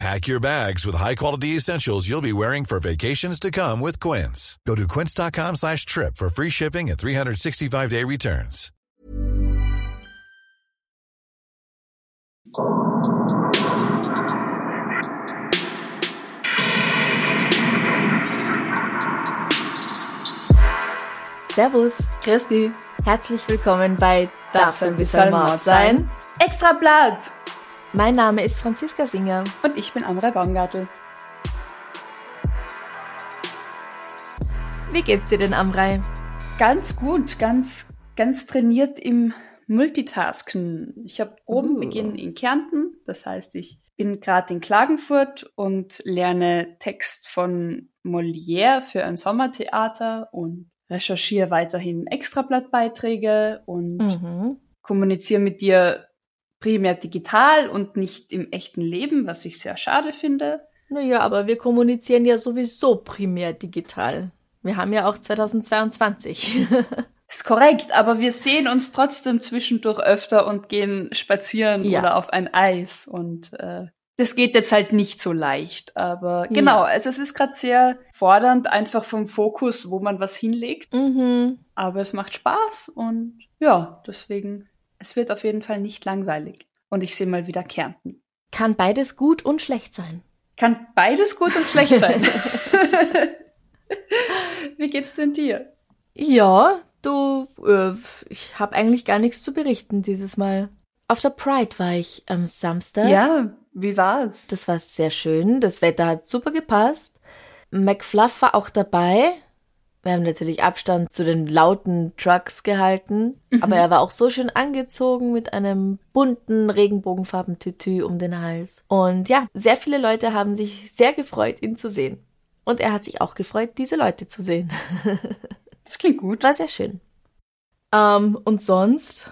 Pack your bags with high-quality essentials you'll be wearing for vacations to come with Quince. Go to quince.com slash trip for free shipping and 365-day returns. Servus, Christi, herzlich willkommen bei darf's ein bisschen Mord sein? Extra Blatt! Mein Name ist Franziska Singer. Und ich bin Amrei Baumgartel. Wie geht's dir denn, Amrei? Ganz gut, ganz, ganz trainiert im Multitasken. Ich habe oben Uh. beginnen in Kärnten, das heißt, ich bin gerade in Klagenfurt und lerne Text von Molière für ein Sommertheater und recherchiere weiterhin Extrablattbeiträge und Mhm. kommuniziere mit dir primär digital und nicht im echten Leben, was ich sehr schade finde. Naja, aber wir kommunizieren ja sowieso primär digital. Wir haben ja auch 2022. Ist korrekt, aber wir sehen uns trotzdem zwischendurch öfter und gehen spazieren Ja. oder auf ein Eis und äh, das geht jetzt halt nicht so leicht. Aber genau, also es ist gerade sehr fordernd, einfach vom Fokus, wo man was hinlegt. mhm. Aber es macht Spaß und ja, deswegen, es wird auf jeden Fall nicht langweilig. Und ich sehe mal wieder Kärnten. Kann beides gut und schlecht sein. Kann beides gut und schlecht sein. Wie geht's denn dir? Ja, du, äh, ich habe eigentlich gar nichts zu berichten dieses Mal. Auf der Pride war ich am Samstag. Ja, wie war's? Das war sehr schön. Das Wetter hat super gepasst. McFluff war auch dabei. Wir haben natürlich Abstand zu den lauten Trucks gehalten. Aber er war auch so schön angezogen mit einem bunten Regenbogenfarben-Tütü um den Hals. Und ja, sehr viele Leute haben sich sehr gefreut, ihn zu sehen. Und er hat sich auch gefreut, diese Leute zu sehen. das klingt gut. War sehr schön. Ähm, und sonst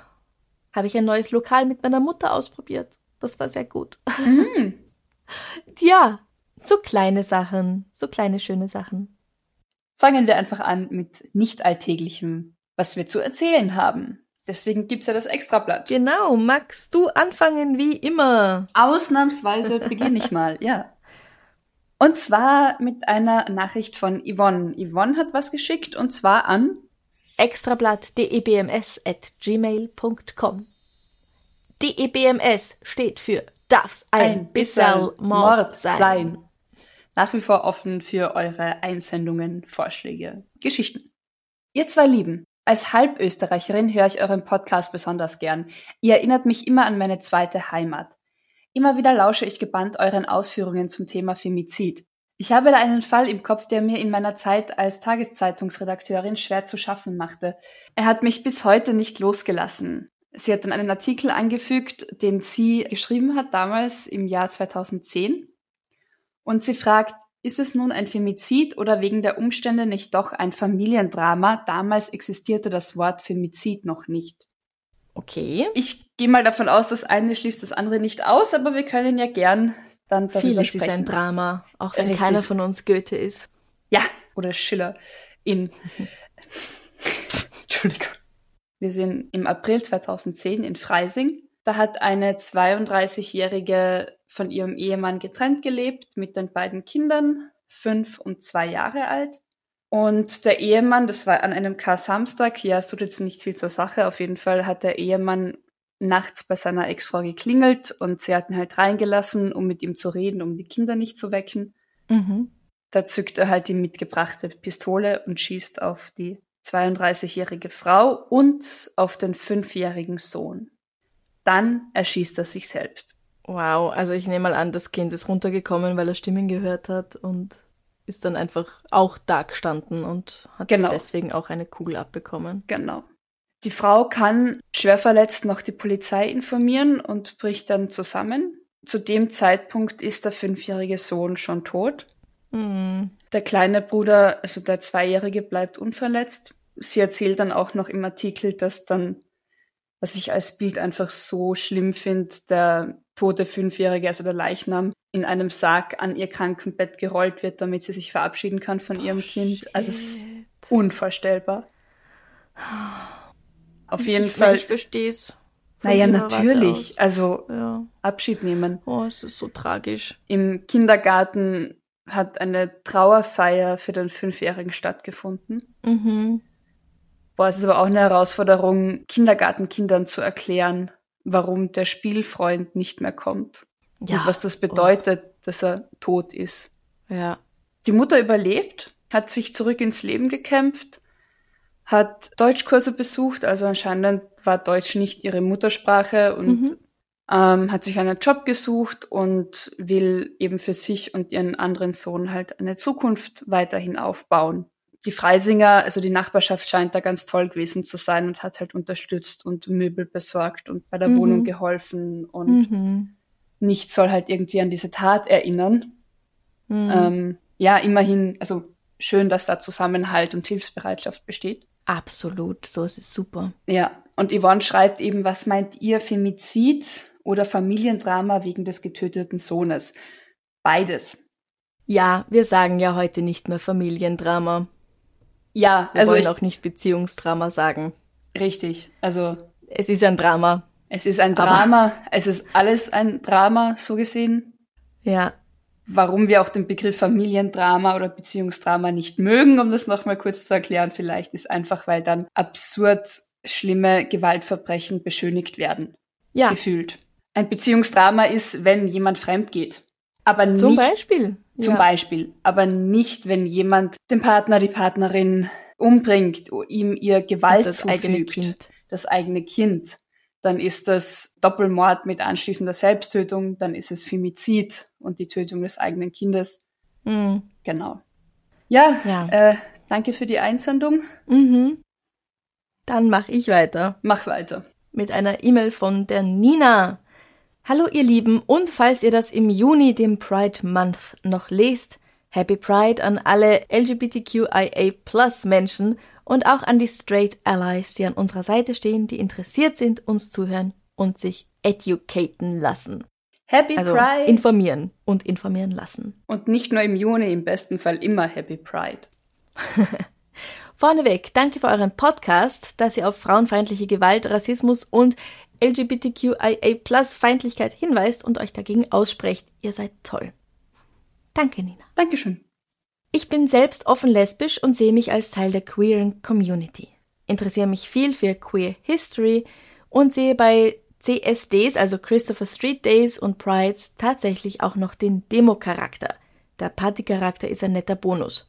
habe ich ein neues Lokal mit meiner Mutter ausprobiert. Das war sehr gut. Mm. Ja, so kleine Sachen, so kleine schöne Sachen. Fangen wir einfach an mit nicht alltäglichem, was wir zu erzählen haben. Deswegen gibt's ja das Extrablatt. Genau, magst du anfangen wie immer? Ausnahmsweise beginne ich mal, ja. Und zwar mit einer Nachricht von Yvonne. Yvonne hat was geschickt und zwar an Extrablatt.debms at gmail.com DEBMS steht für Darf's ein, bisserl Mord sein. Nach wie vor offen für eure Einsendungen, Vorschläge, Geschichten. Ihr zwei Lieben, als Halbösterreicherin höre ich euren Podcast besonders gern. Ihr erinnert mich immer an meine zweite Heimat. Immer wieder lausche ich gebannt euren Ausführungen zum Thema Femizid. Ich habe da einen Fall im Kopf, der mir in meiner Zeit als Tageszeitungsredakteurin schwer zu schaffen machte. Er hat mich bis heute nicht losgelassen. Sie hat dann einen Artikel angefügt, den sie geschrieben hat damals im Jahr 2010. Und sie fragt, ist es nun ein Femizid oder wegen der Umstände nicht doch ein Familiendrama? Damals existierte das Wort Femizid noch nicht. Okay. Ich gehe mal davon aus, das eine schließt das andere nicht aus, aber wir können ja gern dann darüber Vieles sprechen. ist ein Drama, auch wenn Richtig. keiner von uns Goethe ist. Ja, oder Schiller in. Entschuldigung. Wir sind im April 2010 in Freising. Da hat eine 32-Jährige von ihrem Ehemann getrennt gelebt mit den beiden Kindern, fünf und zwei Jahre alt. Und der Ehemann, das war an einem Kar-Samstag, ja, es tut jetzt nicht viel zur Sache, auf jeden Fall hat der Ehemann nachts bei seiner Ex-Frau geklingelt und sie hat ihn halt reingelassen, um mit ihm zu reden, um die Kinder nicht zu wecken. Mhm. Da zückt er halt die mitgebrachte Pistole und schießt auf die 32-jährige Frau und auf den fünfjährigen Sohn. Dann erschießt er sich selbst. Wow, also ich nehme mal an, das Kind ist runtergekommen, weil er Stimmen gehört hat und ist dann einfach auch da gestanden und hat Genau. deswegen auch eine Kugel abbekommen. Genau. Die Frau kann schwer verletzt noch die Polizei informieren und bricht dann zusammen. Zu dem Zeitpunkt ist der fünfjährige Sohn schon tot. Hm. Der kleine Bruder, also der Zweijährige, bleibt unverletzt. sie erzählt dann auch noch im Artikel, dass dann, was ich als Bild einfach so schlimm finde, der tote Fünfjährige, also der Leichnam, in einem Sarg an ihr Krankenbett gerollt wird, damit sie sich verabschieden kann von ihrem oh, Kind. Also es ist unvorstellbar. Auf jeden ich, Fall. Ich verstehe es. Naja, natürlich. Also ja. Abschied nehmen. Oh, es ist so tragisch. Im Kindergarten hat eine Trauerfeier für den Fünfjährigen stattgefunden. Mhm. Boah, es ist aber auch eine Herausforderung, Kindergartenkindern zu erklären, warum der Spielfreund nicht mehr kommt. Ja. Und was das bedeutet, oh. dass er tot ist. Ja. Die Mutter überlebt, hat sich zurück ins Leben gekämpft, hat Deutschkurse besucht, also anscheinend war Deutsch nicht ihre Muttersprache und mhm. ähm, hat sich einen Job gesucht und will eben für sich und ihren anderen Sohn halt eine Zukunft weiterhin aufbauen. Die Freisinger, also die Nachbarschaft scheint da ganz toll gewesen zu sein und hat halt unterstützt und Möbel besorgt und bei der mhm. Wohnung geholfen und mhm. nichts soll halt irgendwie an diese Tat erinnern. Mhm. Ähm, ja, immerhin, also schön, dass da Zusammenhalt und Hilfsbereitschaft besteht. Absolut, so ist es super. Ja, und Yvonne schreibt eben, was meint ihr Femizid oder Familiendrama wegen des getöteten Sohnes? Beides. Ja, wir sagen ja heute nicht mehr Familiendrama. Ja, wir also wollen ich auch nicht Beziehungsdrama sagen. Richtig, also es ist ein Drama. Es ist ein Drama, es ist alles ein Drama, so gesehen. Ja, warum wir auch den Begriff Familiendrama oder Beziehungsdrama nicht mögen, um das nochmal kurz zu erklären, vielleicht ist einfach, weil dann absurd schlimme Gewaltverbrechen beschönigt werden. Ja. Gefühlt. Ein Beziehungsdrama ist, wenn jemand fremd geht. Aber nicht, zum Beispiel. Zum ja. Beispiel. Aber nicht, wenn jemand den Partner, die Partnerin umbringt, ihm ihr Gewalt das zufügt. Eigene kind. Das eigene Kind dann ist das Doppelmord mit anschließender Selbsttötung, dann ist es Femizid und die Tötung des eigenen Kindes. Mhm. Genau. Ja, ja. Äh, danke für die Einsendung. Mhm. Dann mache ich weiter. Mach weiter. Mit einer E-Mail von der Nina. Hallo ihr Lieben und falls ihr das im Juni, dem Pride Month, noch lest, Happy Pride an alle LGBTQIA Plus Menschen und auch an die Straight Allies, die an unserer Seite stehen, die interessiert sind, uns zuhören und sich educaten lassen. Happy also Pride! Informieren und informieren lassen. Und nicht nur im Juni, im besten Fall immer Happy Pride. Vorneweg, danke für euren Podcast, dass ihr auf frauenfeindliche Gewalt, Rassismus und LGBTQIA Feindlichkeit hinweist und euch dagegen aussprecht. Ihr seid toll. Danke, Nina. Dankeschön. Ich bin selbst offen lesbisch und sehe mich als Teil der queeren Community. Interessiere mich viel für Queer History und sehe bei CSDs, also Christopher Street Days und Prides, tatsächlich auch noch den Demo-Charakter. Der Party-Charakter ist ein netter Bonus.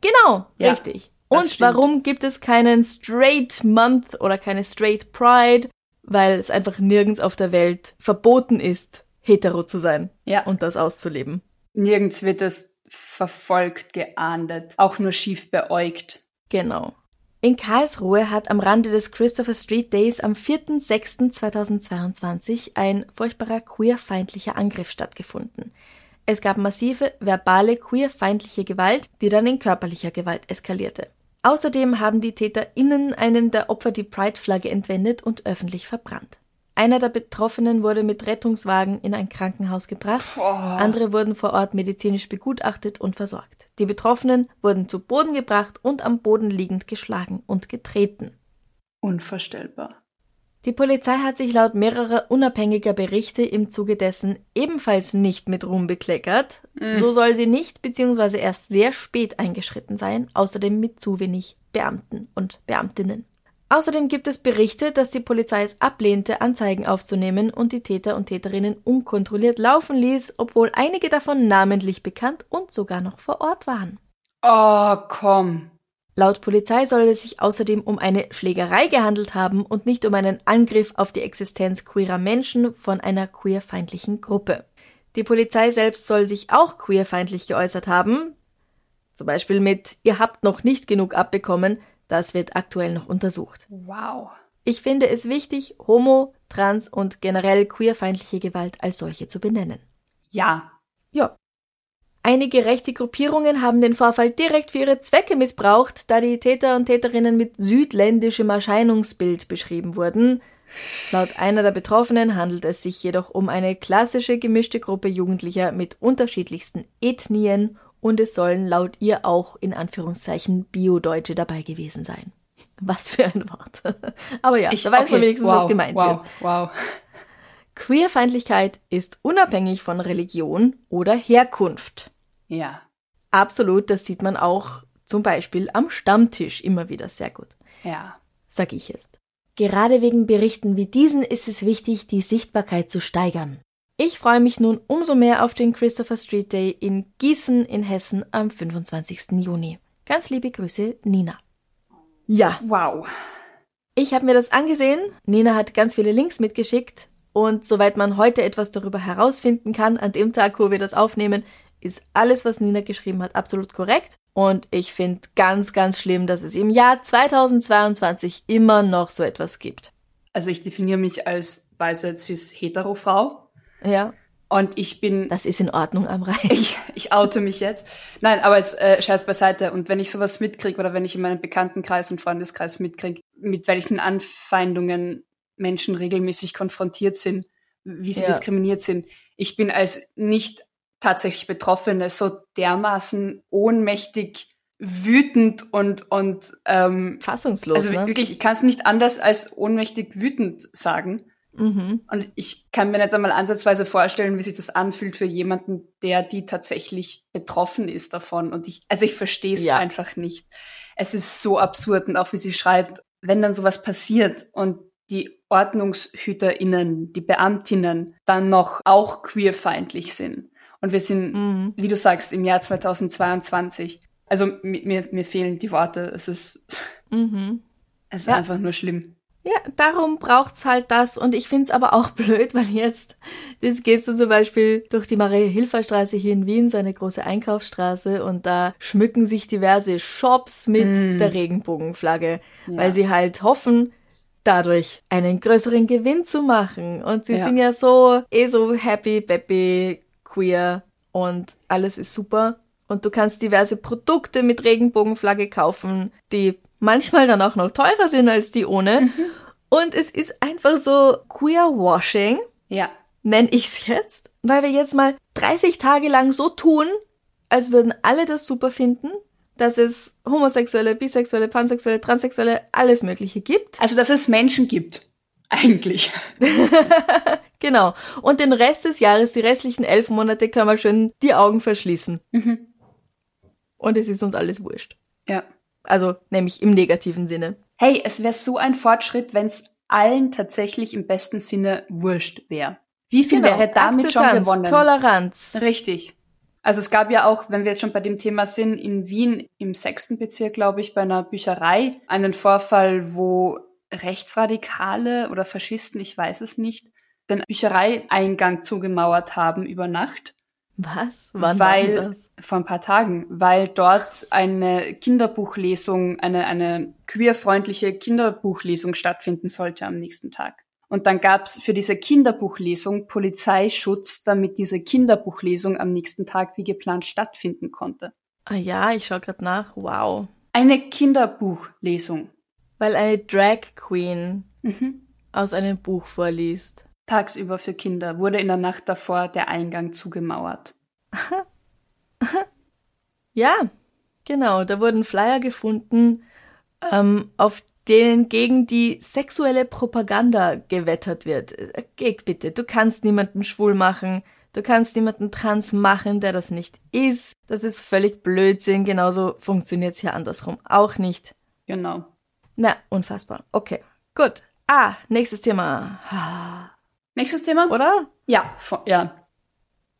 Genau, ja, richtig. Und warum gibt es keinen Straight Month oder keine Straight Pride? Weil es einfach nirgends auf der Welt verboten ist, hetero zu sein ja. und das auszuleben. Nirgends wird es verfolgt, geahndet, auch nur schief beäugt. Genau. In Karlsruhe hat am Rande des Christopher Street Days am 4.6.2022 ein furchtbarer queerfeindlicher Angriff stattgefunden. Es gab massive verbale queerfeindliche Gewalt, die dann in körperlicher Gewalt eskalierte. Außerdem haben die TäterInnen einem der Opfer die Pride-Flagge entwendet und öffentlich verbrannt. Einer der Betroffenen wurde mit Rettungswagen in ein Krankenhaus gebracht, oh. andere wurden vor Ort medizinisch begutachtet und versorgt. Die Betroffenen wurden zu Boden gebracht und am Boden liegend geschlagen und getreten. Unvorstellbar. Die Polizei hat sich laut mehrerer unabhängiger Berichte im Zuge dessen ebenfalls nicht mit Ruhm bekleckert. Mm. So soll sie nicht bzw. erst sehr spät eingeschritten sein, außerdem mit zu wenig Beamten und Beamtinnen. Außerdem gibt es Berichte, dass die Polizei es ablehnte, Anzeigen aufzunehmen und die Täter und Täterinnen unkontrolliert laufen ließ, obwohl einige davon namentlich bekannt und sogar noch vor Ort waren. Oh, komm. Laut Polizei soll es sich außerdem um eine Schlägerei gehandelt haben und nicht um einen Angriff auf die Existenz queerer Menschen von einer queerfeindlichen Gruppe. Die Polizei selbst soll sich auch queerfeindlich geäußert haben, zum Beispiel mit Ihr habt noch nicht genug abbekommen, das wird aktuell noch untersucht. Wow. Ich finde es wichtig, homo-, trans- und generell queerfeindliche Gewalt als solche zu benennen. Ja. Einige rechte Gruppierungen haben den Vorfall direkt für ihre Zwecke missbraucht, da die Täter und Täterinnen mit südländischem Erscheinungsbild beschrieben wurden. Laut einer der Betroffenen handelt es sich jedoch um eine klassische gemischte Gruppe Jugendlicher mit unterschiedlichsten Ethnien und es sollen laut ihr auch in Anführungszeichen Bio-Deutsche dabei gewesen sein. Was für ein Wort. Aber ja, Ich- da weiß okay, man wenigstens, wow, was gemeint wow, wird. Wow. Queerfeindlichkeit ist unabhängig von Religion oder Herkunft. Ja. Absolut, das sieht man auch zum Beispiel am Stammtisch immer wieder sehr gut, Ja. sag ich jetzt. Gerade wegen Berichten wie diesen ist es wichtig, die Sichtbarkeit zu steigern. Ich freue mich nun umso mehr auf den Christopher Street Day in Gießen in Hessen am 25. Juni. Ganz liebe Grüße, Nina. Ja, Wow. ich habe mir das angesehen. Nina hat ganz viele Links mitgeschickt. Und soweit man heute etwas darüber herausfinden kann, an dem Tag, wo wir das aufnehmen, ist alles, was Nina geschrieben hat, absolut korrekt. Und ich finde ganz, ganz schlimm, dass es im Jahr 2022 immer noch so etwas gibt. Also ich definiere mich als weiße cis-hetero-Frau Ja, und ich bin das ist in Ordnung am Rhein. Ich, ich oute mich jetzt. Nein, aber jetzt äh, Scherz beiseite. Und wenn ich sowas mitkriege oder wenn ich in meinem Bekanntenkreis und Freundeskreis mitkriege, mit welchen Anfeindungen Menschen regelmäßig konfrontiert sind, wie sie Ja. diskriminiert sind. Ich bin als nicht tatsächlich Betroffene so dermaßen ohnmächtig, wütend und, und ähm, Fassungslos, also ne? wirklich, ich kann es nicht anders als ohnmächtig wütend sagen. Mhm. Und ich kann mir nicht einmal ansatzweise vorstellen, wie sich das anfühlt für jemanden, der die tatsächlich betroffen ist davon. Und ich, also ich verstehe es Ja. einfach nicht. Es ist so absurd und auch wie sie schreibt, wenn dann sowas passiert und die OrdnungshüterInnen, die Beamtinnen dann noch auch queerfeindlich sind. Und wir sind, Mhm. wie du sagst, im Jahr 2022. Also mi- mir, mir fehlen die Worte. Es ist, Mhm. es ist Ja. einfach nur schlimm. Ja, darum braucht's halt das. Und ich find's aber auch blöd, weil jetzt, das gehst du zum Beispiel durch die Maria-Hilfer-Straße hier in Wien, so eine große Einkaufsstraße, und da schmücken sich diverse Shops mit Mm. der Regenbogenflagge, Ja. weil sie halt hoffen, dadurch einen größeren Gewinn zu machen. Und sie Ja. sind ja so, eh so happy, peppy, queer und alles ist super. Und du kannst diverse Produkte mit Regenbogenflagge kaufen, die manchmal dann auch noch teurer sind als die ohne. Und es ist einfach so Queer-Washing, Ja. nenne ich's jetzt, weil wir jetzt mal 30 Tage lang so tun, als würden alle das super finden, dass es homosexuelle, bisexuelle, pansexuelle, transsexuelle, alles Mögliche gibt. Also, dass es Menschen gibt. Eigentlich. Genau. Und den Rest des Jahres, die restlichen elf Monate, können wir schön die Augen verschließen. Mhm. Und es ist uns alles wurscht. Ja. Also, nämlich im negativen Sinne. Hey, es wäre so ein Fortschritt, wenn es allen tatsächlich im besten Sinne wurscht wäre. Wie viel Genau. wäre damit schon Akzeptanz, gewonnen? Toleranz. Richtig. Also es gab ja auch, wenn wir jetzt schon bei dem Thema sind, in Wien im sechsten Bezirk, glaube ich, bei einer Bücherei einen Vorfall, wo Rechtsradikale oder Faschisten, ich weiß es nicht, den Büchereieingang zugemauert haben über Nacht. Was? Wann weil, war das? vor ein paar Tagen, weil dort eine Kinderbuchlesung, eine, eine queerfreundliche Kinderbuchlesung stattfinden sollte am nächsten Tag. Und dann gab's für diese Kinderbuchlesung Polizeischutz, damit diese Kinderbuchlesung am nächsten Tag wie geplant stattfinden konnte. Ah ja, ich schau grad nach. Wow. Eine Kinderbuchlesung. Weil eine Drag Queen Mhm. aus einem Buch vorliest. Tagsüber für Kinder wurde in der Nacht davor der Eingang zugemauert. Ja, genau. Da wurden Flyer gefunden, ähm, auf denen gegen die sexuelle Propaganda gewettert wird. Äh, Geh bitte, du kannst niemanden schwul machen, du kannst niemanden trans machen, der das nicht ist. Das ist völlig Blödsinn. Genauso funktioniert's hier andersrum auch nicht. Genau. Na, unfassbar. Okay, gut. Ah, nächstes Thema. Nächstes Thema? Oder? Ja, vo- ja,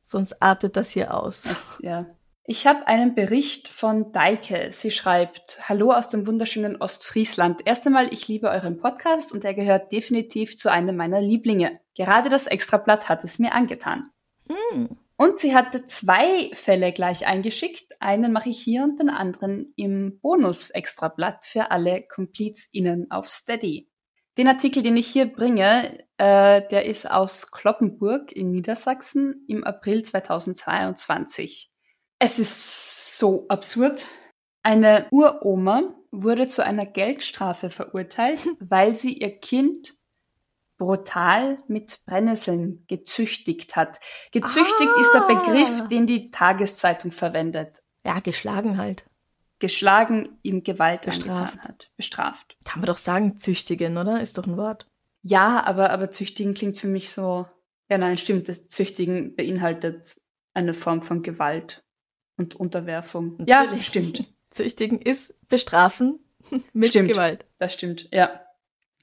Sonst artet das hier aus. Es, ja. Ich habe einen Bericht von Deike. Sie schreibt, Hallo aus dem wunderschönen Ostfriesland. Erst einmal, ich liebe euren Podcast und er gehört definitiv zu einem meiner Lieblinge. Gerade das Extrablatt hat es mir angetan. Und sie hatte zwei Fälle gleich eingeschickt. Einen mache ich hier und den anderen im Bonus-Extrablatt für alle CompletsInnen auf Steady. Den Artikel, den ich hier bringe, äh, der ist aus Kloppenburg in Niedersachsen im April 2022. Es ist so absurd. Eine Uroma wurde zu einer Geldstrafe verurteilt, weil sie ihr Kind brutal mit Brennnesseln gezüchtigt hat. Gezüchtigt ah. ist der Begriff, ah. den die Tageszeitung verwendet. Ja, geschlagen halt. Geschlagen, ihm Gewalt Bestraft. angetan hat. Bestraft. Kann man doch sagen, züchtigen, oder? Ist doch ein Wort. Ja, aber, aber züchtigen klingt für mich so. Ja, nein, stimmt. Das Züchtigen beinhaltet eine Form von Gewalt und Unterwerfung. Natürlich. Ja, stimmt. Züchtigen ist bestrafen mit stimmt. Gewalt. Das stimmt, ja.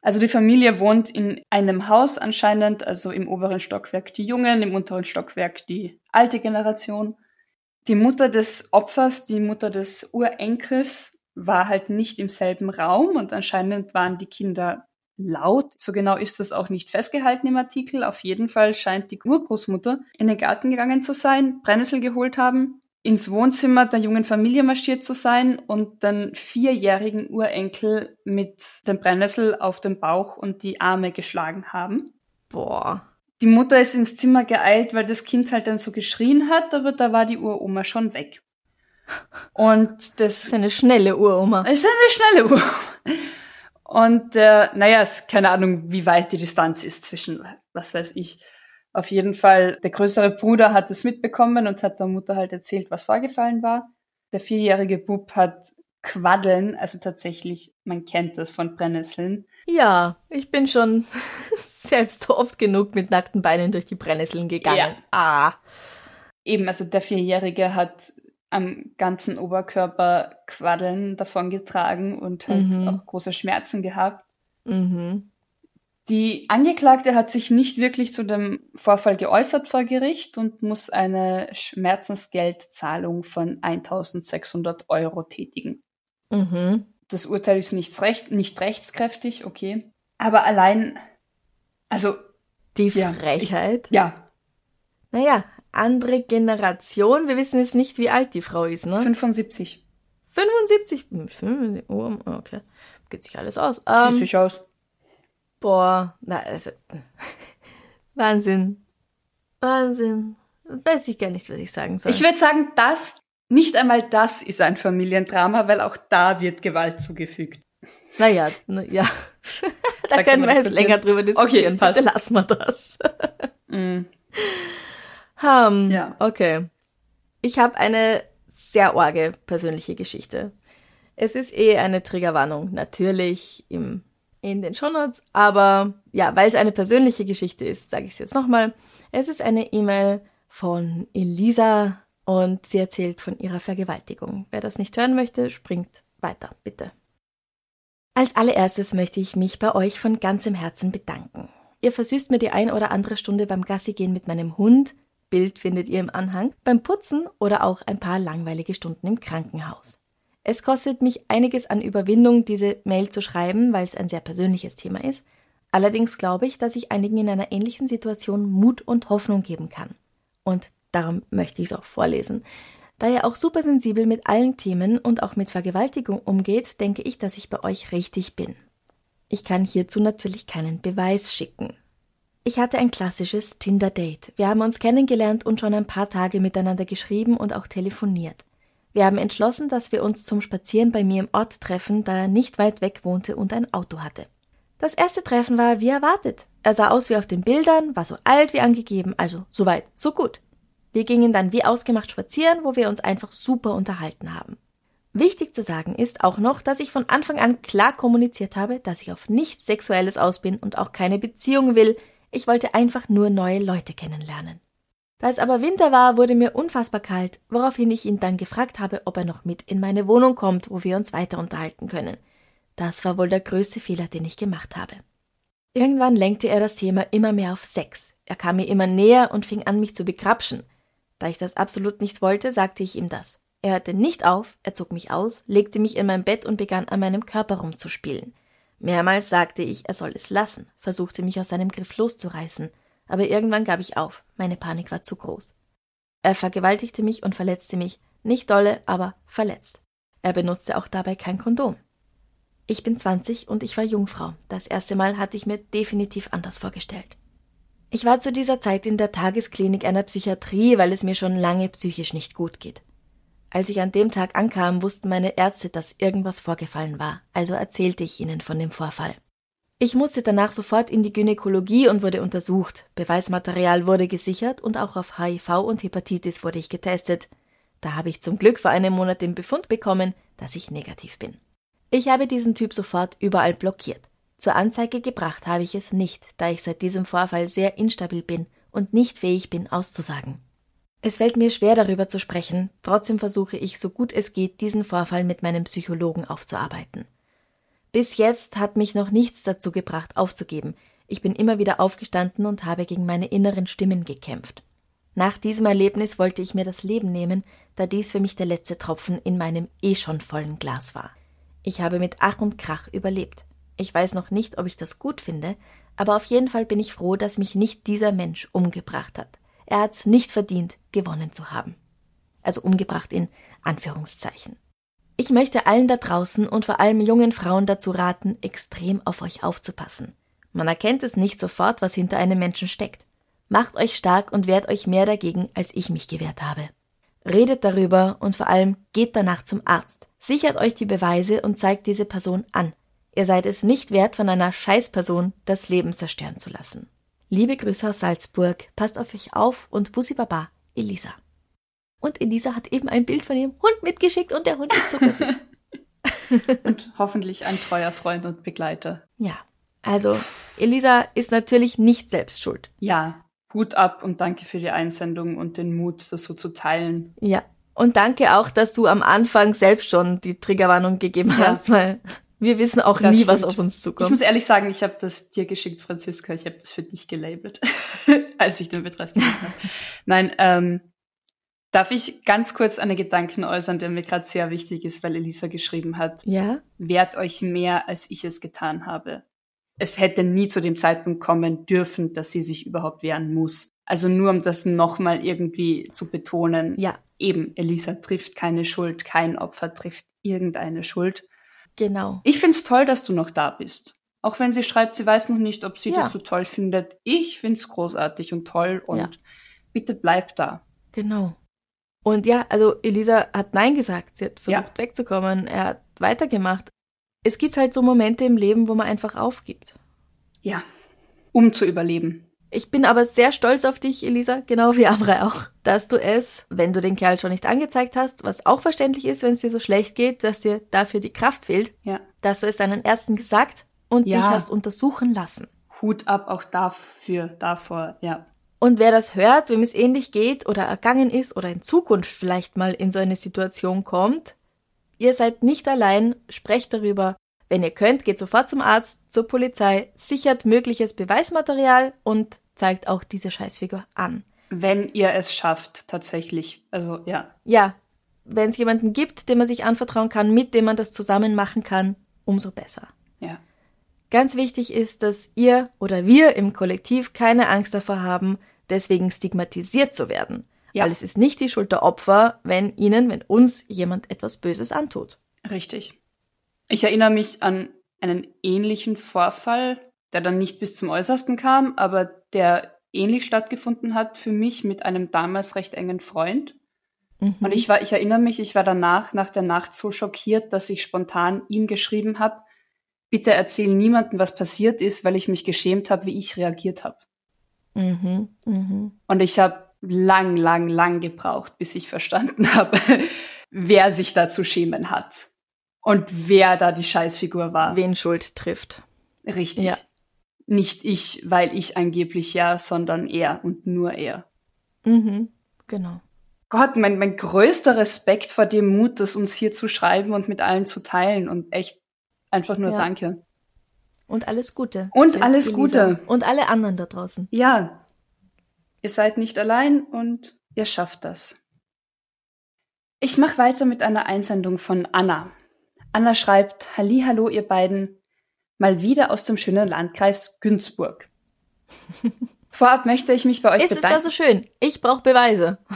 Also die Familie wohnt in einem Haus anscheinend, also im oberen Stockwerk die Jungen, im unteren Stockwerk die alte Generation. Die Mutter des Opfers, die Mutter des Urenkels, war halt nicht im selben Raum und anscheinend waren die Kinder laut. So genau ist das auch nicht festgehalten im Artikel. Auf jeden Fall scheint die Urgroßmutter in den Garten gegangen zu sein, Brennnessel geholt haben ins Wohnzimmer der jungen Familie marschiert zu sein und den vierjährigen Urenkel mit dem Brennnessel auf dem Bauch und die Arme geschlagen haben. Boah. Die Mutter ist ins Zimmer geeilt, weil das Kind halt dann so geschrien hat, aber da war die Uroma schon weg. Und das, das ist eine schnelle Uroma. Ist eine schnelle Uroma. Und äh, naja, keine Ahnung, wie weit die Distanz ist zwischen, was weiß ich, auf jeden Fall, der größere Bruder hat es mitbekommen und hat der Mutter halt erzählt, was vorgefallen war. Der vierjährige Bub hat Quaddeln, also tatsächlich, man kennt das von Brennnesseln. Ja, ich bin schon selbst oft genug mit nackten Beinen durch die Brennnesseln gegangen. Ja. Ah. Eben, also der Vierjährige hat am ganzen Oberkörper Quaddeln davon getragen und hat mhm. auch große Schmerzen gehabt. Mhm. Die Angeklagte hat sich nicht wirklich zu dem Vorfall geäußert vor Gericht und muss eine Schmerzensgeldzahlung von 1600 Euro tätigen. Mhm. Das Urteil ist nicht, recht, nicht rechtskräftig, okay. Aber allein, also. Die Frechheit? Ja, ja. Naja, andere Generation. Wir wissen jetzt nicht, wie alt die Frau ist, ne? 75. 75? Oh, okay. Geht sich alles aus. Geht um, sich aus. Boah, na, also, Wahnsinn. Wahnsinn. Weiß ich gar nicht, was ich sagen soll. Ich würde sagen, das, nicht einmal das ist ein Familiendrama, weil auch da wird Gewalt zugefügt. Naja, na, ja. da, da können wir jetzt länger drüber diskutieren. Okay, passt. Bitte lassen wir das. mm. um, ja. Okay. Ich habe eine sehr orge persönliche Geschichte. Es ist eh eine Triggerwarnung. Natürlich im in den Shownotes. Aber ja, weil es eine persönliche Geschichte ist, sage ich es jetzt nochmal. Es ist eine E-Mail von Elisa und sie erzählt von ihrer Vergewaltigung. Wer das nicht hören möchte, springt weiter, bitte. Als allererstes möchte ich mich bei euch von ganzem Herzen bedanken. Ihr versüßt mir die ein oder andere Stunde beim Gassigehen mit meinem Hund, Bild findet ihr im Anhang, beim Putzen oder auch ein paar langweilige Stunden im Krankenhaus. Es kostet mich einiges an Überwindung, diese Mail zu schreiben, weil es ein sehr persönliches Thema ist. Allerdings glaube ich, dass ich einigen in einer ähnlichen Situation Mut und Hoffnung geben kann. Und darum möchte ich es auch vorlesen. Da ihr auch super sensibel mit allen Themen und auch mit Vergewaltigung umgeht, denke ich, dass ich bei euch richtig bin. Ich kann hierzu natürlich keinen Beweis schicken. Ich hatte ein klassisches Tinder-Date. Wir haben uns kennengelernt und schon ein paar Tage miteinander geschrieben und auch telefoniert. Wir haben entschlossen, dass wir uns zum Spazieren bei mir im Ort treffen, da er nicht weit weg wohnte und ein Auto hatte. Das erste Treffen war wie erwartet. Er sah aus wie auf den Bildern, war so alt wie angegeben, also so weit, so gut. Wir gingen dann wie ausgemacht spazieren, wo wir uns einfach super unterhalten haben. Wichtig zu sagen ist auch noch, dass ich von Anfang an klar kommuniziert habe, dass ich auf nichts Sexuelles aus bin und auch keine Beziehung will. Ich wollte einfach nur neue Leute kennenlernen. Da es aber Winter war, wurde mir unfassbar kalt, woraufhin ich ihn dann gefragt habe, ob er noch mit in meine Wohnung kommt, wo wir uns weiter unterhalten können. Das war wohl der größte Fehler, den ich gemacht habe. Irgendwann lenkte er das Thema immer mehr auf Sex. Er kam mir immer näher und fing an, mich zu bekrapschen. Da ich das absolut nicht wollte, sagte ich ihm das. Er hörte nicht auf, er zog mich aus, legte mich in mein Bett und begann an meinem Körper rumzuspielen. Mehrmals sagte ich, er soll es lassen, versuchte mich aus seinem Griff loszureißen aber irgendwann gab ich auf, meine Panik war zu groß. Er vergewaltigte mich und verletzte mich, nicht dolle, aber verletzt. Er benutzte auch dabei kein Kondom. Ich bin 20 und ich war Jungfrau. Das erste Mal hatte ich mir definitiv anders vorgestellt. Ich war zu dieser Zeit in der Tagesklinik einer Psychiatrie, weil es mir schon lange psychisch nicht gut geht. Als ich an dem Tag ankam, wussten meine Ärzte, dass irgendwas vorgefallen war, also erzählte ich ihnen von dem Vorfall. Ich musste danach sofort in die Gynäkologie und wurde untersucht. Beweismaterial wurde gesichert und auch auf HIV und Hepatitis wurde ich getestet. Da habe ich zum Glück vor einem Monat den Befund bekommen, dass ich negativ bin. Ich habe diesen Typ sofort überall blockiert. Zur Anzeige gebracht habe ich es nicht, da ich seit diesem Vorfall sehr instabil bin und nicht fähig bin auszusagen. Es fällt mir schwer darüber zu sprechen, trotzdem versuche ich so gut es geht, diesen Vorfall mit meinem Psychologen aufzuarbeiten. Bis jetzt hat mich noch nichts dazu gebracht, aufzugeben. Ich bin immer wieder aufgestanden und habe gegen meine inneren Stimmen gekämpft. Nach diesem Erlebnis wollte ich mir das Leben nehmen, da dies für mich der letzte Tropfen in meinem eh schon vollen Glas war. Ich habe mit Ach und Krach überlebt. Ich weiß noch nicht, ob ich das gut finde, aber auf jeden Fall bin ich froh, dass mich nicht dieser Mensch umgebracht hat. Er hat's nicht verdient, gewonnen zu haben. Also umgebracht in Anführungszeichen. Ich möchte allen da draußen und vor allem jungen Frauen dazu raten, extrem auf euch aufzupassen. Man erkennt es nicht sofort, was hinter einem Menschen steckt. Macht euch stark und wehrt euch mehr dagegen, als ich mich gewehrt habe. Redet darüber und vor allem geht danach zum Arzt. Sichert euch die Beweise und zeigt diese Person an. Ihr seid es nicht wert, von einer Scheißperson das Leben zerstören zu lassen. Liebe Grüße aus Salzburg, passt auf euch auf und Bussi Baba, Elisa. Und Elisa hat eben ein Bild von ihrem Hund mitgeschickt und der Hund ist zuckersüß. und hoffentlich ein treuer Freund und Begleiter. Ja, also Elisa ist natürlich nicht selbst schuld. Ja, Hut ab und danke für die Einsendung und den Mut, das so zu teilen. Ja, und danke auch, dass du am Anfang selbst schon die Triggerwarnung gegeben ja. hast, weil wir wissen auch das nie, stimmt. was auf uns zukommt. Ich muss ehrlich sagen, ich habe das dir geschickt, Franziska. Ich habe das für dich gelabelt, als ich den Betreff gemacht habe. Nein, ähm, darf ich ganz kurz eine Gedanken äußern, der mir gerade sehr wichtig ist, weil Elisa geschrieben hat. Ja. Wehrt euch mehr, als ich es getan habe. Es hätte nie zu dem Zeitpunkt kommen dürfen, dass sie sich überhaupt wehren muss. Also nur um das nochmal irgendwie zu betonen. Ja. Eben, Elisa trifft keine Schuld, kein Opfer trifft irgendeine Schuld. Genau. Ich find's toll, dass du noch da bist. Auch wenn sie schreibt, sie weiß noch nicht, ob sie ja. das so toll findet. Ich find's großartig und toll und ja. bitte bleib da. Genau. Und ja, also Elisa hat Nein gesagt. Sie hat versucht ja. wegzukommen. Er hat weitergemacht. Es gibt halt so Momente im Leben, wo man einfach aufgibt. Ja. Um zu überleben. Ich bin aber sehr stolz auf dich, Elisa, genau wie Amre auch, dass du es, wenn du den Kerl schon nicht angezeigt hast, was auch verständlich ist, wenn es dir so schlecht geht, dass dir dafür die Kraft fehlt, ja. dass du es deinen Ersten gesagt und ja. dich hast untersuchen lassen. Hut ab auch dafür, davor, ja. Und wer das hört, wem es ähnlich geht oder ergangen ist oder in Zukunft vielleicht mal in so eine Situation kommt, ihr seid nicht allein, sprecht darüber, wenn ihr könnt, geht sofort zum Arzt, zur Polizei, sichert mögliches Beweismaterial und zeigt auch diese Scheißfigur an. Wenn ihr es schafft, tatsächlich. Also ja. Ja, wenn es jemanden gibt, dem man sich anvertrauen kann, mit dem man das zusammen machen kann, umso besser. Ja. Ganz wichtig ist, dass ihr oder wir im Kollektiv keine Angst davor haben, deswegen stigmatisiert zu werden. Ja. Weil es ist nicht die Schuld der Opfer, wenn ihnen, wenn uns jemand etwas Böses antut. Richtig. Ich erinnere mich an einen ähnlichen Vorfall, der dann nicht bis zum Äußersten kam, aber der ähnlich stattgefunden hat für mich mit einem damals recht engen Freund. Mhm. Und ich war, ich erinnere mich, ich war danach, nach der Nacht so schockiert, dass ich spontan ihm geschrieben habe, bitte erzähl niemandem, was passiert ist, weil ich mich geschämt habe, wie ich reagiert habe. Mhm. Mhm. Und ich habe lang, lang, lang gebraucht, bis ich verstanden habe, wer sich da zu schämen hat. Und wer da die Scheißfigur war. Wen Schuld trifft. Richtig. Ja. Nicht ich, weil ich angeblich ja, sondern er und nur er. Mhm, genau. Gott, mein, mein größter Respekt vor dem Mut, das uns hier zu schreiben und mit allen zu teilen und echt einfach nur ja. Danke. Und alles Gute. Und alles Elisa. Gute. Und alle anderen da draußen. Ja. Ihr seid nicht allein und ihr schafft das. Ich mache weiter mit einer Einsendung von Anna. Anna schreibt, hallo ihr beiden mal wieder aus dem schönen Landkreis Günzburg. Vorab möchte ich mich bei euch Ist es bedanken. da so schön? Ich brauche Beweise.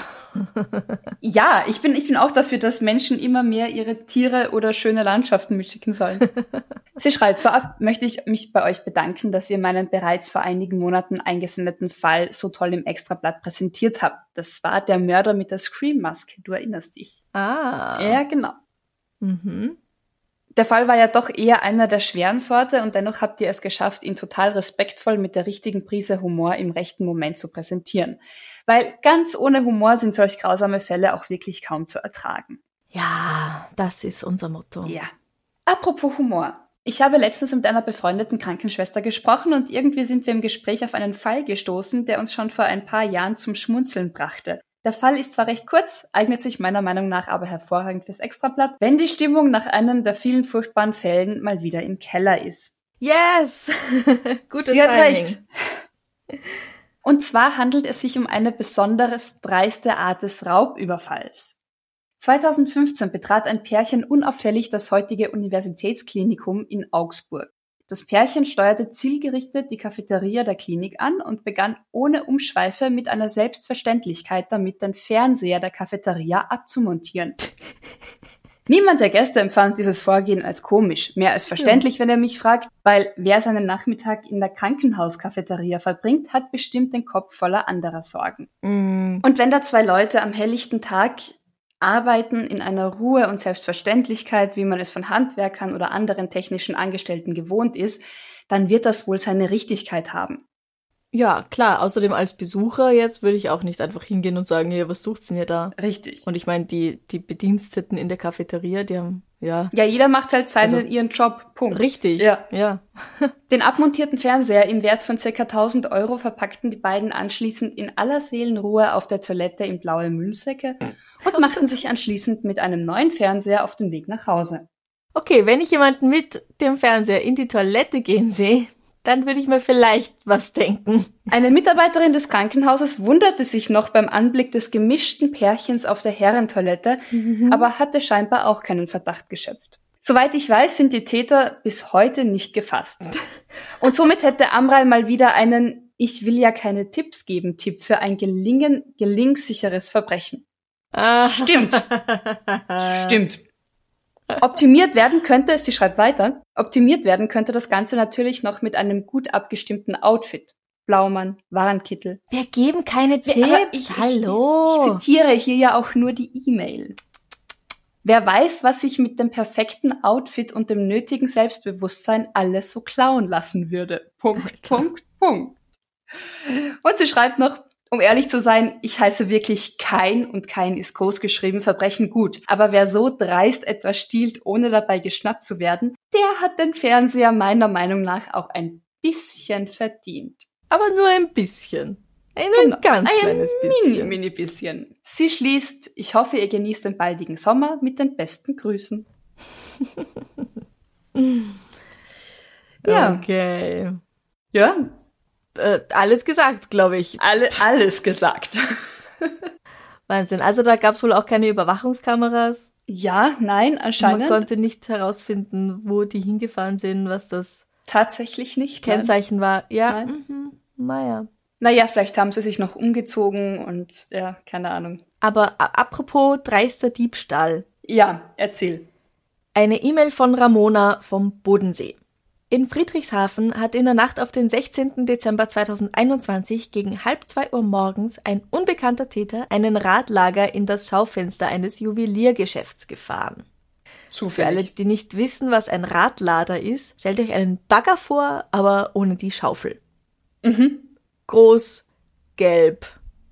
Ja, ich bin, ich bin auch dafür, dass Menschen immer mehr ihre Tiere oder schöne Landschaften mitschicken sollen. Sie schreibt, vorab möchte ich mich bei euch bedanken, dass ihr meinen bereits vor einigen Monaten eingesendeten Fall so toll im Extrablatt präsentiert habt. Das war der Mörder mit der Scream-Maske, du erinnerst dich. Ah. Ja, genau. Mhm. Der Fall war ja doch eher einer der schweren Sorte und dennoch habt ihr es geschafft, ihn total respektvoll mit der richtigen Prise Humor im rechten Moment zu präsentieren. Weil ganz ohne Humor sind solch grausame Fälle auch wirklich kaum zu ertragen. Ja, das ist unser Motto. Ja. Apropos Humor. Ich habe letztens mit einer befreundeten Krankenschwester gesprochen und irgendwie sind wir im Gespräch auf einen Fall gestoßen, der uns schon vor ein paar Jahren zum Schmunzeln brachte. Der Fall ist zwar recht kurz, eignet sich meiner Meinung nach aber hervorragend fürs Extrablatt, wenn die Stimmung nach einem der vielen furchtbaren Fällen mal wieder im Keller ist. Yes! Gutes Sie hat Timing. recht. Und zwar handelt es sich um eine besonders dreiste Art des Raubüberfalls. 2015 betrat ein Pärchen unauffällig das heutige Universitätsklinikum in Augsburg. Das Pärchen steuerte zielgerichtet die Cafeteria der Klinik an und begann ohne Umschweife mit einer Selbstverständlichkeit damit, den Fernseher der Cafeteria abzumontieren. Niemand der Gäste empfand dieses Vorgehen als komisch, mehr als verständlich, wenn er mich fragt, weil wer seinen Nachmittag in der Krankenhauskafeteria verbringt, hat bestimmt den Kopf voller anderer Sorgen. Mm, Und wenn da zwei Leute am helllichten Tag arbeiten in einer Ruhe und Selbstverständlichkeit, wie man es von Handwerkern oder anderen technischen Angestellten gewohnt ist, dann wird das wohl seine Richtigkeit haben. ja, klar. Außerdem als Besucher jetzt würde ich auch nicht einfach hingehen und sagen, hier, was sucht's denn ihr da? Richtig. Und ich meine, die, die Bediensteten in der Cafeteria, die haben, ja, ja, jeder macht halt seinen Also- ihren Job. Punkt. richtig. Ja. Ja. Den abmontierten Fernseher im Wert von ca. 1000 Euro verpackten die beiden anschließend in aller Seelenruhe auf der Toilette in blaue Müllsäcke und machten sich anschließend mit einem neuen Fernseher auf den Weg nach Hause. Okay, wenn ich jemanden mit dem Fernseher in die Toilette gehen sehe, dann würde ich mir vielleicht was denken. Eine Mitarbeiterin des Krankenhauses wunderte sich noch beim Anblick des gemischten Pärchens auf der Herrentoilette, aber hatte scheinbar auch keinen Verdacht geschöpft. Soweit ich weiß, sind die Täter bis heute nicht gefasst. Und somit hätte Amrei mal wieder einen Ich will ja keine Tipps geben Tipp für ein gelingen, gelingsicheres Verbrechen. Ah. Stimmt. Stimmt. Optimiert werden könnte, sie schreibt weiter, optimiert werden könnte das Ganze natürlich noch mit einem gut abgestimmten Outfit. Blaumann, Warenkittel. Wir geben keine Tipps. Aber ich- ich- Hallo. Ich zitiere hier ja auch nur die E-Mail. Wer weiß, was sich mit dem perfekten Outfit und dem nötigen Selbstbewusstsein alles so klauen lassen würde. Punkt, Punkt, Punkt. Und sie schreibt noch, um ehrlich zu sein, ich heiße wirklich kein und kein ist groß geschrieben Verbrechen gut. Aber wer so dreist etwas stiehlt, ohne dabei geschnappt zu werden, der hat den Fernseher meiner Meinung nach auch ein bisschen verdient. Aber nur ein bisschen. Ein, Genau. ganz Ein kleines Mini, bisschen. mini bisschen. Sie schließt, ich hoffe, ihr genießt den baldigen Sommer mit den besten Grüßen. ja. Okay. Ja, Äh, alles gesagt, glaube ich. alle, alles gesagt. Wahnsinn. Also da gab es wohl auch keine Überwachungskameras. ja, nein, Man anscheinend konnte nicht herausfinden, wo die hingefahren sind, was das tatsächlich nicht. Nein. Kennzeichen war. Ja, Nein. mhm. naja. Naja, vielleicht haben sie sich noch umgezogen und ja, keine Ahnung. Aber apropos dreister Diebstahl. Ja, erzähl. Eine E-Mail von Ramona vom Bodensee. In Friedrichshafen hat in der Nacht auf den 16. Dezember 2021 gegen halb zwei Uhr morgens ein unbekannter Täter einen Radlager in das Schaufenster eines Juweliergeschäfts gefahren. Für alle, Zufällig. die nicht wissen, was ein Radlader ist, stellt euch einen Bagger vor, aber ohne die Schaufel. Mhm. Groß, gelb,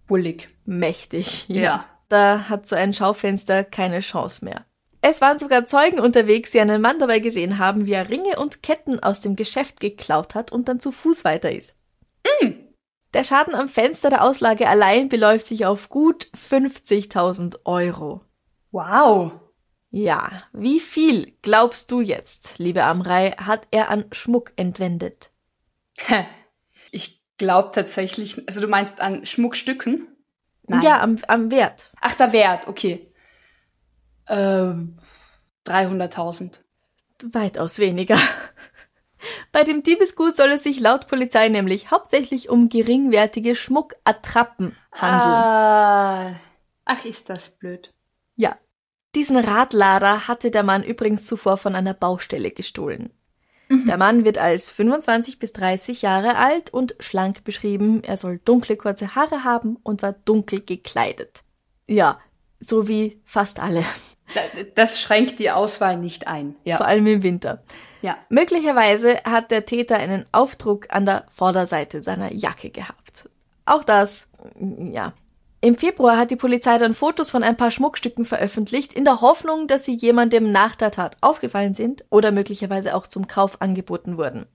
Bullig. mächtig. Ja. Da hat so ein Schaufenster keine Chance mehr. Es waren sogar Zeugen unterwegs, die einen Mann dabei gesehen haben, wie er Ringe und Ketten aus dem Geschäft geklaut hat und dann zu Fuß weiter ist. Der Schaden am Fenster der Auslage allein beläuft sich auf gut 50.000 Euro. Wow. Ja, wie viel glaubst du jetzt, liebe Amrei, hat er an Schmuck entwendet? Ich glaube tatsächlich, also du meinst an Schmuckstücken? Nein. Ja, am, am Wert. Ach, der Wert, okay. Ähm, 300.000. Weitaus weniger. Bei dem Diebesgut soll es sich laut Polizei nämlich hauptsächlich um geringwertige Schmuckattrappen handeln. Ah, ach, ist das blöd. Ja. Diesen Radlader hatte der Mann übrigens zuvor von einer Baustelle gestohlen. Der Mann wird als 25 bis 30 Jahre alt und schlank beschrieben. Er soll dunkle kurze Haare haben und war dunkel gekleidet. Ja, so wie fast alle. Da- Das schränkt die Auswahl nicht ein. Ja. Vor allem im Winter. ja. Möglicherweise hat der Täter einen Aufdruck an der Vorderseite seiner Jacke gehabt. Auch das, ja. Im Februar hat die Polizei dann Fotos von ein paar Schmuckstücken veröffentlicht, in der Hoffnung, dass sie jemandem nach der Tat aufgefallen sind oder möglicherweise auch zum Kauf angeboten wurden.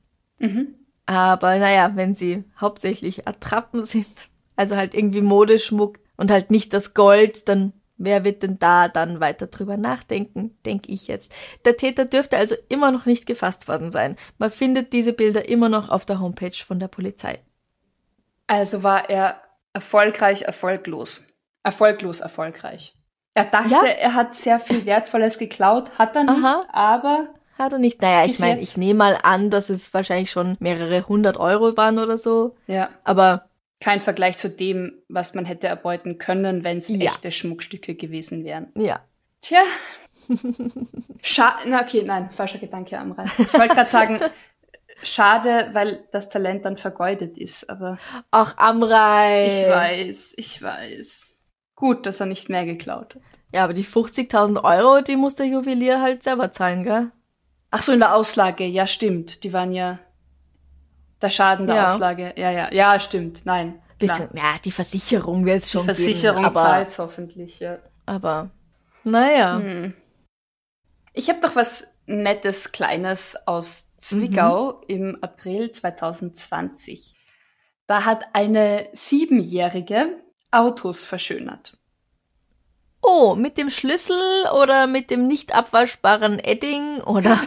Aber naja, wenn sie hauptsächlich Attrappen sind, also halt irgendwie Modeschmuck und halt nicht das Gold, dann wer wird denn da dann weiter drüber nachdenken, denke ich jetzt. Der Täter dürfte also immer noch nicht gefasst worden sein. Man findet diese Bilder immer noch auf der Homepage von der Polizei. Also war er erfolgreich, erfolglos. Erfolglos, erfolgreich. Er dachte, Ja. er hat sehr viel Wertvolles geklaut, hat er nicht, Aha. aber Hat er nicht? Naja, ich meine, ich nehme mal an, dass es wahrscheinlich schon mehrere hundert Euro waren oder so. ja, Aber kein Vergleich zu dem, was man hätte erbeuten können, wenn es Ja. echte Schmuckstücke gewesen wären. ja. Tja. Scha Na, okay, nein, falscher Gedanke am Rand. Ich wollte gerade sagen, schade, weil das Talent dann vergeudet ist, aber Auch Amrei. ich weiß, ich weiß. Gut, dass er nicht mehr geklaut hat. Ja, aber die 50.000 Euro, die muss der Juwelier halt selber zahlen, gell? Ach so, in der Auslage, ja, stimmt. Die waren ja der Schaden der Ja. Auslage. Ja, ja, ja, stimmt. Nein. Bisschen, ja, die Versicherung wird es Die schon Versicherung geben, zahlt hoffentlich, ja. aber naja. Hm. Ich habe doch was Nettes, Kleines aus Zwickau im April 2020. Da hat eine Siebenjährige Autos verschönert. Oh, mit dem Schlüssel oder mit dem nicht abwaschbaren Edding oder?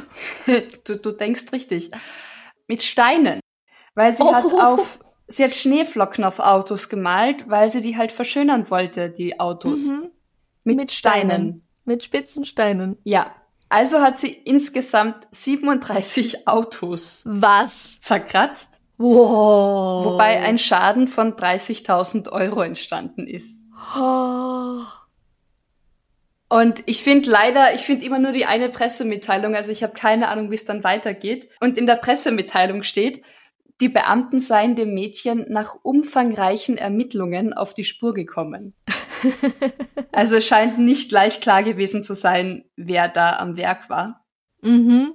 du, du denkst richtig. Mit Steinen. Weil sie Oh. hat auf, sie hat Schneeflocken auf Autos gemalt, weil sie die halt verschönern wollte, die Autos. Mhm. Mit, Steinen. Mit spitzen Steinen. Ja. Also hat sie insgesamt 37 Autos Was? zerkratzt, Wow. wobei ein Schaden von 30.000 Euro entstanden ist. Oh. Und ich finde leider, ich finde immer nur die eine Pressemitteilung, also ich habe keine Ahnung, wie es dann weitergeht. Und in der Pressemitteilung steht, die Beamten seien dem Mädchen nach umfangreichen Ermittlungen auf die Spur gekommen. also es scheint nicht gleich klar gewesen zu sein, wer da am Werk war. Mhm.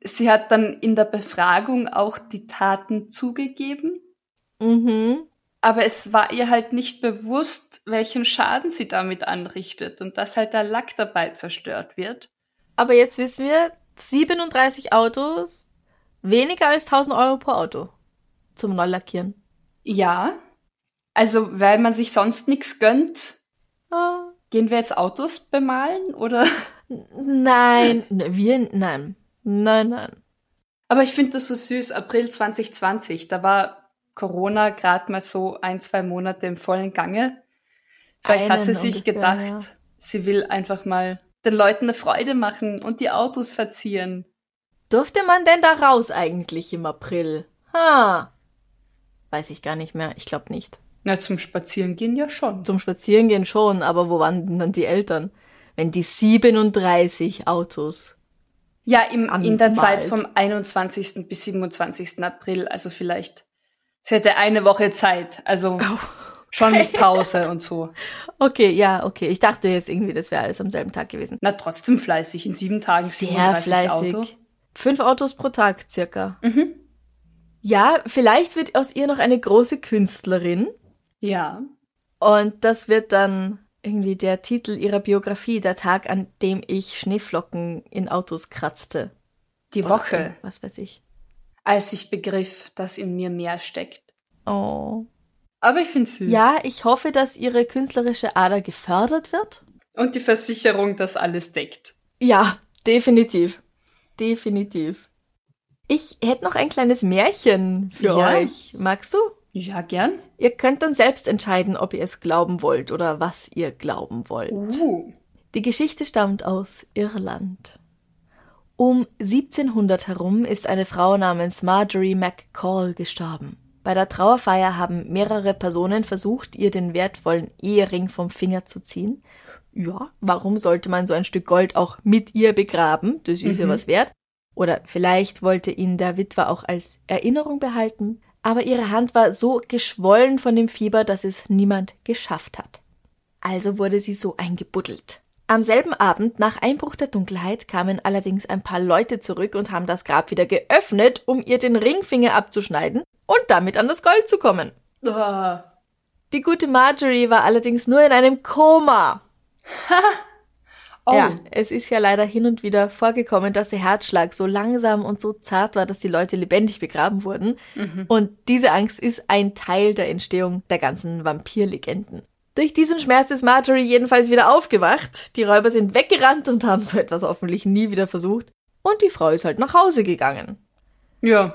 Sie hat dann in der Befragung auch die Taten zugegeben, Mhm. aber es war ihr halt nicht bewusst, welchen Schaden sie damit anrichtet und dass halt der Lack dabei zerstört wird. Aber jetzt wissen wir, 37 Autos, weniger als 1000 Euro pro Auto zum Neulackieren. Ja. Also, weil man sich sonst nichts gönnt, Ah. gehen wir jetzt Autos bemalen oder? Nein, ne, wir, nein, nein, nein. Aber ich finde das so süß. April 2020, da war Corona gerade mal so ein, zwei Monate im vollen Gange. Vielleicht hat sie Einen sich ungefähr, gedacht, ja. sie will einfach mal den Leuten eine Freude machen und die Autos verzieren. Durfte man denn da raus eigentlich im April? Ha. Weiß ich gar nicht mehr. Ich glaube nicht. Na, zum Spazierengehen ja schon. Zum Spazierengehen schon, aber wo waren denn dann die Eltern? Wenn die 37 Autos. Ja, im, in der Zeit vom 21. bis 27. April, also vielleicht. Sie hätte eine Woche Zeit, also schon mit Pause und so. Okay, ja, okay. Ich dachte jetzt irgendwie, das wäre alles am selben Tag gewesen. Na, trotzdem fleißig. In sieben Tagen Sehr 37 fleißig. Auto. Fünf Autos pro Tag circa. Mhm. Ja, vielleicht wird aus ihr noch eine große Künstlerin. Ja. Und das wird dann irgendwie der Titel ihrer Biografie, der Tag, an dem ich Schneeflocken in Autos kratzte. Die Oder Woche, Was weiß ich. als ich begriff, dass in mir mehr steckt. Oh. Aber ich finde süß. Ja, ich hoffe, dass ihre künstlerische Ader gefördert wird. Und die Versicherung das alles deckt. Ja, definitiv. Definitiv. Ich hätte noch ein kleines Märchen für Ja. euch. Magst du? Ja, gern. Ihr könnt dann selbst entscheiden, ob ihr es glauben wollt oder was ihr glauben wollt. Uh. Die Geschichte stammt aus Irland. Um 1700 herum ist eine Frau namens Marjorie McCall gestorben. Bei der Trauerfeier haben mehrere Personen versucht, ihr den wertvollen Ehering vom Finger zu ziehen. Ja, warum sollte man so ein Stück Gold auch mit ihr begraben? Das ist mhm. ja was wert. Oder vielleicht wollte ihn der Witwer auch als Erinnerung behalten. Aber ihre Hand war so geschwollen von dem Fieber, dass es niemand geschafft hat. Also wurde sie so eingebuddelt. Am selben Abend, nach Einbruch der Dunkelheit, kamen allerdings ein paar Leute zurück und haben das Grab wieder geöffnet, um ihr den Ringfinger abzuschneiden und damit an das Gold zu kommen. Oh. Die gute Marjorie war allerdings nur in einem Koma. Oh. Ja, es ist ja leider hin und wieder vorgekommen, dass der Herzschlag so langsam und so zart war, dass die Leute lebendig begraben wurden. Mhm. Und diese Angst ist ein Teil der Entstehung der ganzen Vampirlegenden. Durch diesen Schmerz ist Marjorie jedenfalls wieder aufgewacht. Die Räuber sind weggerannt und haben so etwas hoffentlich nie wieder versucht. Und die Frau ist halt nach Hause gegangen. Ja.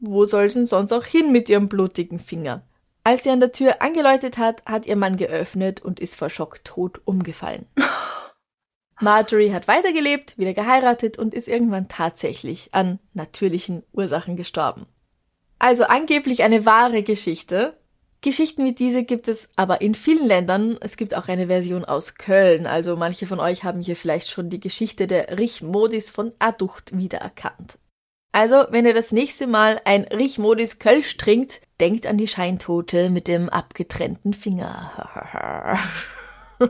Wo soll sie denn sonst auch hin mit ihrem blutigen Finger? Als sie an der Tür angeläutet hat, hat ihr Mann geöffnet und ist vor Schock tot umgefallen. Marjorie hat weitergelebt, wieder geheiratet und ist irgendwann tatsächlich an natürlichen Ursachen gestorben. Also angeblich eine wahre Geschichte, Geschichten wie diese gibt es aber in vielen Ländern. Es gibt auch eine Version aus Köln. Also manche von euch haben hier vielleicht schon die Geschichte der Richmodis von Aducht wiedererkannt. Also, wenn ihr das nächste Mal ein Richmodis Kölsch trinkt, denkt an die Scheintote mit dem abgetrennten Finger.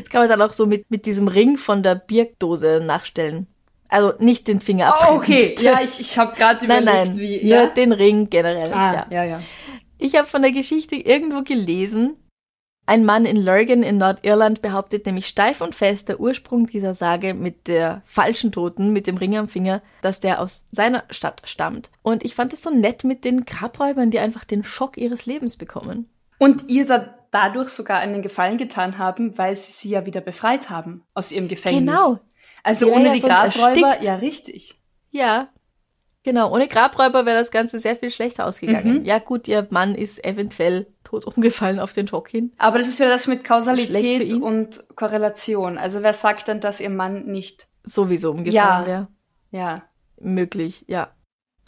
das kann man dann auch so mit, mit diesem Ring von der Birkdose nachstellen. Also nicht den Finger abtrennen. Oh, okay, ja, ich, ich habe gerade überlegt, nein, nein, wie. Ja? Nur den Ring generell. Ah, ja, ja. ja. Ich habe von der Geschichte irgendwo gelesen, ein Mann in Lurgan in Nordirland behauptet nämlich steif und fest, der Ursprung dieser Sage mit der falschen Toten, mit dem Ring am Finger, dass der aus seiner Stadt stammt. Und ich fand es so nett mit den Grabräubern, die einfach den Schock ihres Lebens bekommen. Und ihr da dadurch sogar einen Gefallen getan haben, weil sie sie ja wieder befreit haben aus ihrem Gefängnis. Genau. Also die ohne ja die Grabräuber, erstickt. ja richtig. Ja, Genau, ohne Grabräuber wäre das Ganze sehr viel schlechter ausgegangen. Mhm. Ja gut, ihr Mann ist eventuell tot umgefallen auf den hin. Aber das ist wieder das mit Kausalität und Korrelation. Also wer sagt denn, dass ihr Mann nicht sowieso umgefallen ja. wäre? Ja. Möglich, ja.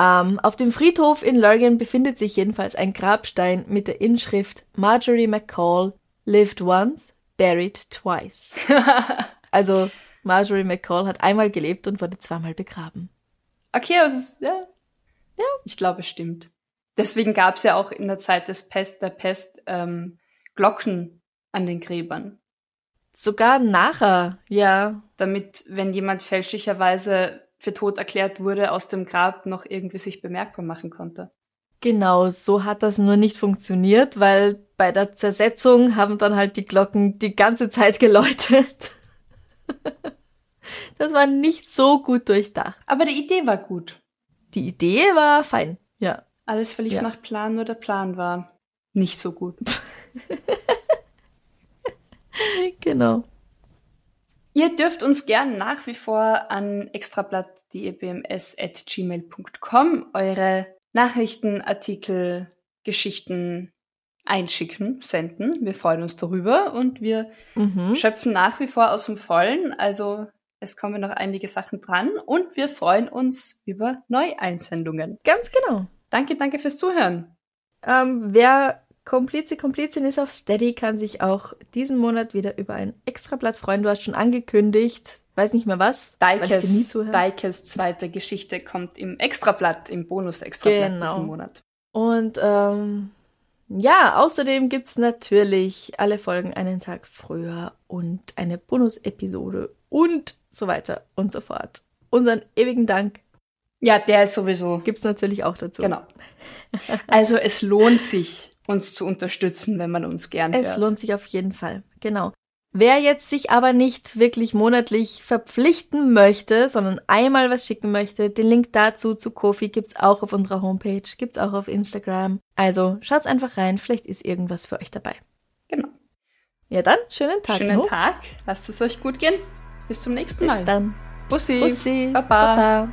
Ähm, auf dem Friedhof in Lurgan befindet sich jedenfalls ein Grabstein mit der Inschrift Marjorie McCall lived once, buried twice. also Marjorie McCall hat einmal gelebt und wurde zweimal begraben. Okay, also, ja. Ja. Ich glaube, es stimmt. Deswegen gab es ja auch in der Zeit des Pest, der Pest, ähm, Glocken an den Gräbern. Sogar nachher, ja. Damit, wenn jemand fälschlicherweise für tot erklärt wurde, aus dem Grab noch irgendwie sich bemerkbar machen konnte. Genau, so hat das nur nicht funktioniert, weil bei der Zersetzung haben dann halt die Glocken die ganze Zeit geläutet. Das war nicht so gut durchdacht. Aber die Idee war gut. Die Idee war fein, ja. Alles verlief ja. nach Plan, nur der Plan war nicht so gut. genau. Ihr dürft uns gern nach wie vor an extrablatt.debms.gmail.com eure Nachrichten, Artikel, Geschichten einschicken, senden. Wir freuen uns darüber und wir mhm. schöpfen nach wie vor aus dem Vollen. Also es kommen noch einige Sachen dran und wir freuen uns über Neueinsendungen. Ganz genau. Danke, danke fürs Zuhören. Ähm, wer Komplize, Komplizin ist auf Steady, kann sich auch diesen Monat wieder über ein Extrablatt freuen. Du hast schon angekündigt, weiß nicht mehr was. Daikes, Daikes zweite Geschichte kommt im Extrablatt, im Bonus-Extrablatt genau. diesen Monat. Und ähm, ja, außerdem gibt's natürlich alle Folgen einen Tag früher und eine Bonus-Episode und so weiter und so fort. Unseren ewigen Dank. Ja, der ist sowieso. Gibt's natürlich auch dazu. Genau. Also es lohnt sich, uns zu unterstützen, wenn man uns gern hört. Es lohnt sich auf jeden Fall. Genau. Wer jetzt sich aber nicht wirklich monatlich verpflichten möchte, sondern einmal was schicken möchte, den Link dazu zu Kofi gibt's auch auf unserer Homepage, gibt's auch auf Instagram. Also schaut's einfach rein, vielleicht ist irgendwas für euch dabei. Genau. Ja dann, schönen Tag. Schönen noch. Tag. Lasst es euch gut gehen. Bis zum nächsten Bis Mal. dann. Bussi. Bussi. Baba. Baba.